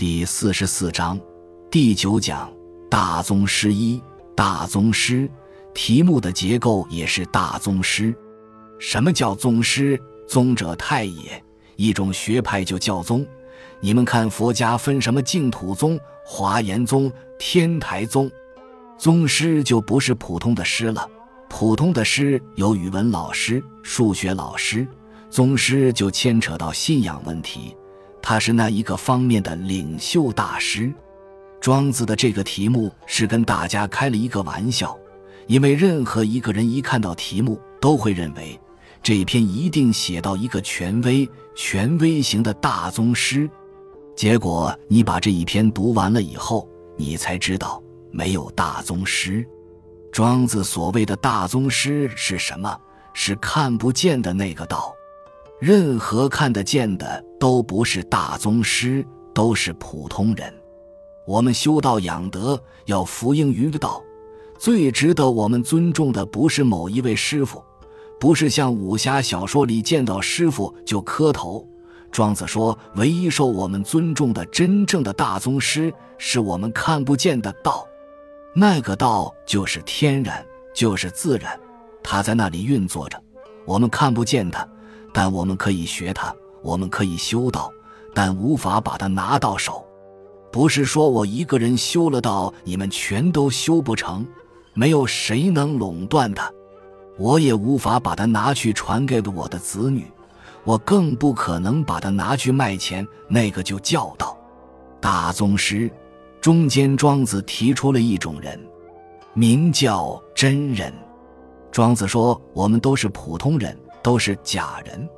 第四十四章第九讲大宗师一大宗师题目的结构也是大宗师。什么叫宗师？宗者太也，一种学派就叫宗。你们看佛家分什么净土宗、华严宗、天台宗，宗师就不是普通的师了。普通的师有语文老师、数学老师，宗师就牵扯到信仰问题，他是那一个方面的领袖大师。庄子的这个题目是跟大家开了一个玩笑，因为任何一个人一看到题目，都会认为这篇一定写到一个权威、权威型的大宗师。结果你把这一篇读完了以后，你才知道没有大宗师。庄子所谓的大宗师是什么？是看不见的那个道。任何看得见的都不是大宗师，都是普通人。我们修道养德，要服膺于道。最值得我们尊重的，不是某一位师傅，不是像武侠小说里见到师傅就磕头。庄子说，唯一受我们尊重的真正的大宗师，是我们看不见的道。那个道就是天然，就是自然，它在那里运作着，我们看不见它，但我们可以学它，我们可以修道，但无法把它拿到手。不是说我一个人修了道，你们全都修不成，没有谁能垄断它，我也无法把它拿去传给我的子女，我更不可能把它拿去卖钱。那个就叫道，大宗师。中间，庄子提出了一种人，名叫真人。庄子说：“我们都是普通人，都是假人。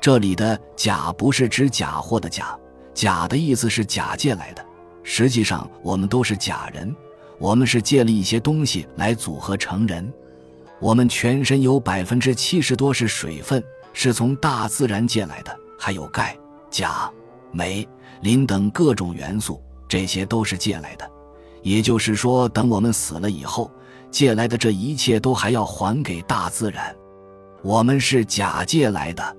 这里的‘假’不是指假货的‘假’，‘假’的意思是假借来的。实际上，我们都是假人。我们是借了一些东西来组合成人。我们全身有百分之七十多是水分，是从大自然借来的，还有钙、钾、镁、磷等各种元素。”这些都是借来的，也就是说，等我们死了以后，借来的这一切都还要还给大自然。我们是假借来的，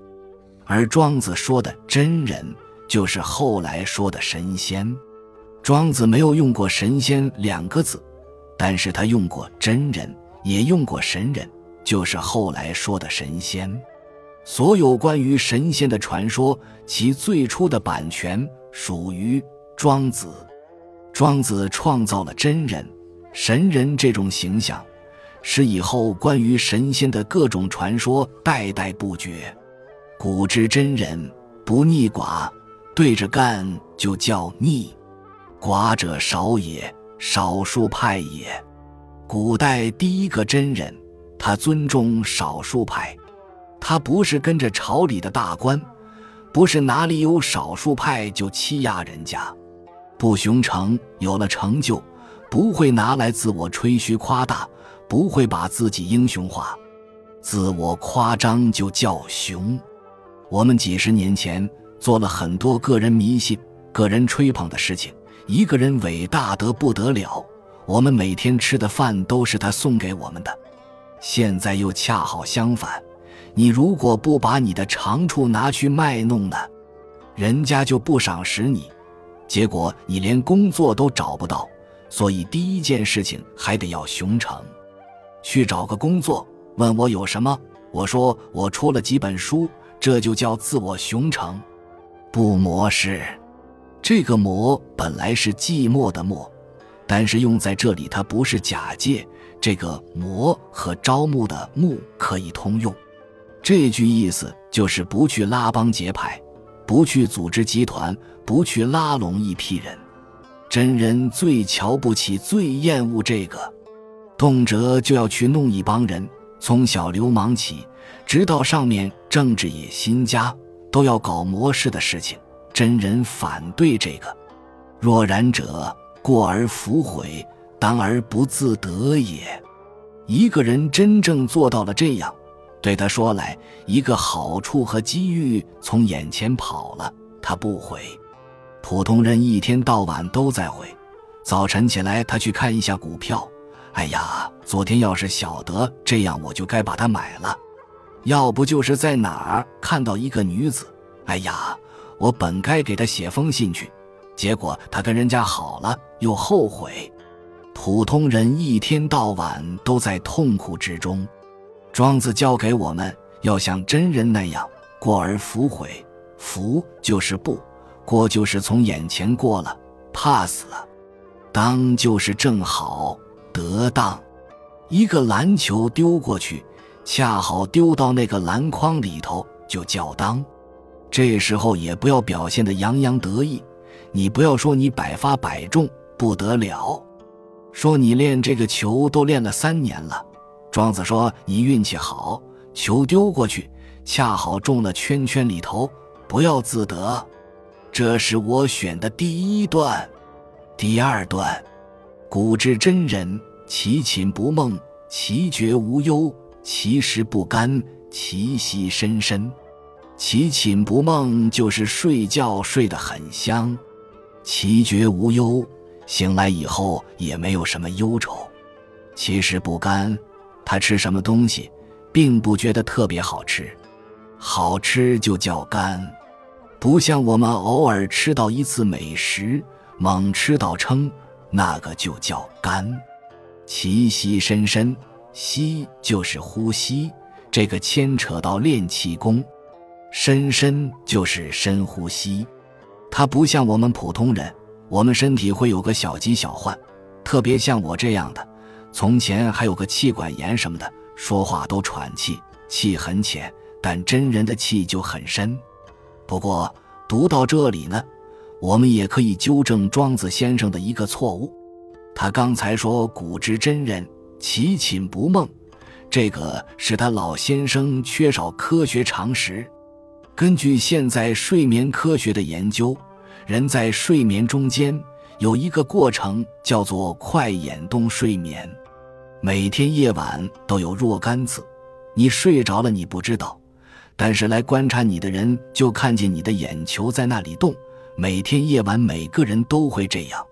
而庄子说的真人，就是后来说的神仙。庄子没有用过神仙两个字，但是他用过真人，也用过神人，就是后来说的神仙。所有关于神仙的传说，其最初的版权属于。庄子，庄子创造了真人、神人这种形象，使以后关于神仙的各种传说代代不绝。古之真人不逆寡，对着干就叫逆。寡者少也，少数派也。古代第一个真人，他尊重少数派，他不是跟着朝里的大官，不是哪里有少数派就欺压人家。不雄成，有了成就，不会拿来自我吹嘘夸大，不会把自己英雄化，自我夸张就叫雄。我们几十年前做了很多个人迷信、个人吹捧的事情。一个人伟大得不得了，我们每天吃的饭都是他送给我们的。现在又恰好相反，你如果不把你的长处拿去卖弄呢，人家就不赏识你。结果你连工作都找不到，所以第一件事情还得要雄成，去找个工作。问我有什么，我说我出了几本书，这就叫自我雄成。不磨是，这个磨本来是寂寞的寞，但是用在这里它不是假借。这个磨和招募的募可以通用，这句意思就是不去拉帮结派。不去组织集团，不去拉拢一批人，真人最瞧不起、最厌恶这个，动辄就要去弄一帮人，从小流氓起，直到上面政治野心家，都要搞模式的事情。真人反对这个，若然者，过而弗悔，当而不自得也。一个人真正做到了这样。对他说来，一个好处和机遇从眼前跑了，他不悔。普通人一天到晚都在悔。早晨起来，他去看一下股票，哎呀，昨天要是晓得这样，我就该把它买了。要不就是在哪儿看到一个女子，哎呀，我本该给她写封信去。结果她跟人家好了，又后悔。普通人一天到晚都在痛苦之中。庄子教给我们要像真人那样过而弗悔。福就是不过，就是从眼前过了，pass 了。当就是正好得当。一个篮球丢过去，恰好丢到那个篮筐里头，就叫当。这时候也不要表现的洋洋得意，你不要说你百发百中不得了，说你练这个球都练了三年了。庄子说你运气好，球丢过去恰好中了圈圈里头，不要自得。这是我选的第一段，第二段，古之真人，其寝不梦，其觉无忧，其食不甘，其息深深。其寝不梦，就是睡觉睡得很香；其觉无忧，醒来以后也没有什么忧愁；其食不甘，他吃什么东西，并不觉得特别好吃，好吃就叫甘，不像我们偶尔吃到一次美食，猛吃到撑，那个就叫肝。其息深深，息就是呼吸，这个牵扯到练气功。深深就是深呼吸，它不像我们普通人，我们身体会有个小疾小患，特别像我这样的，从前还有个气管炎什么的，说话都喘气，气很浅，但真人的气就很深。不过读到这里呢，我们也可以纠正庄子先生的一个错误，他刚才说古之真人其寝不梦，这个是他老先生缺少科学常识。根据现在睡眠科学的研究，人在睡眠中间有一个过程叫做快眼动睡眠，每天夜晚都有若干次。你睡着了你不知道，但是来观察你的人就看见你的眼球在那里动。每天夜晚每个人都会这样。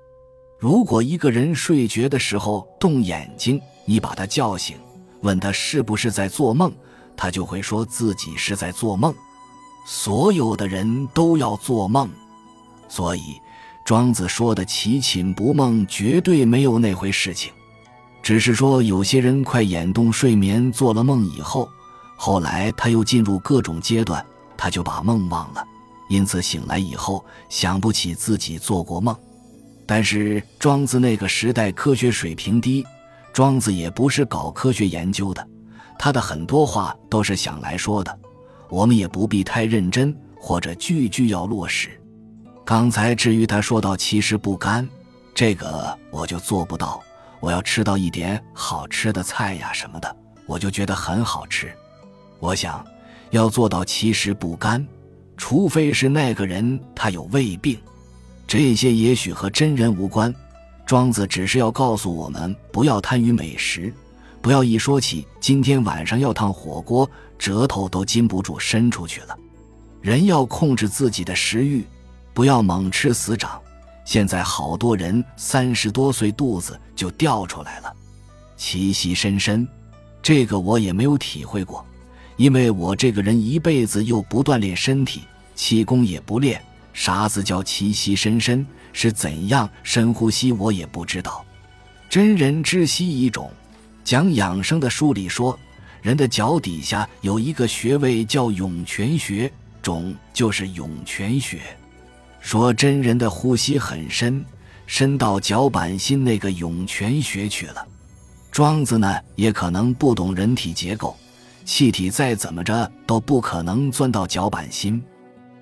如果一个人睡觉的时候动眼睛，你把他叫醒，问他是不是在做梦，他就会说自己是在做梦。所有的人都要做梦，所以庄子说的“其寝不梦”绝对没有那回事情，只是说有些人快眼动睡眠做了梦以后，后来他又进入各种阶段，他就把梦忘了，因此醒来以后想不起自己做过梦。但是庄子那个时代科学水平低，庄子也不是搞科学研究的，他的很多话都是想来说的。我们也不必太认真，或者句句要落实。刚才至于他说到其实不甘，这个我就做不到。我要吃到一点好吃的菜呀什么的，我就觉得很好吃。我想要做到其实不甘，除非是那个人他有胃病，这些也许和真人无关。庄子只是要告诉我们，不要贪于美食。不要一说起今天晚上要烫火锅，舌头都禁不住伸出去了。人要控制自己的食欲，不要猛吃死长。现在好多人三十多岁肚子就掉出来了。气息深深，这个我也没有体会过，因为我这个人一辈子又不锻炼身体，气功也不练。啥子叫气息深深？是怎样深呼吸？我也不知道。真人知悉一种。讲养生的书里说，人的脚底下有一个穴位叫涌泉穴，种就是涌泉穴。说真人的呼吸很深，深到脚板心那个涌泉穴去了。庄子呢，也可能不懂人体结构，气体再怎么着都不可能钻到脚板心。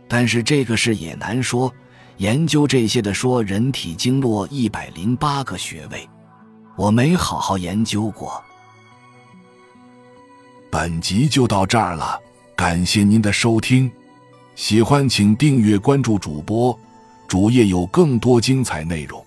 但是这个事也难说。研究这些的说，人体经络一百零八个穴位。我没好好研究过。本集就到这儿了，感谢您的收听，喜欢请订阅关注主播，主页有更多精彩内容。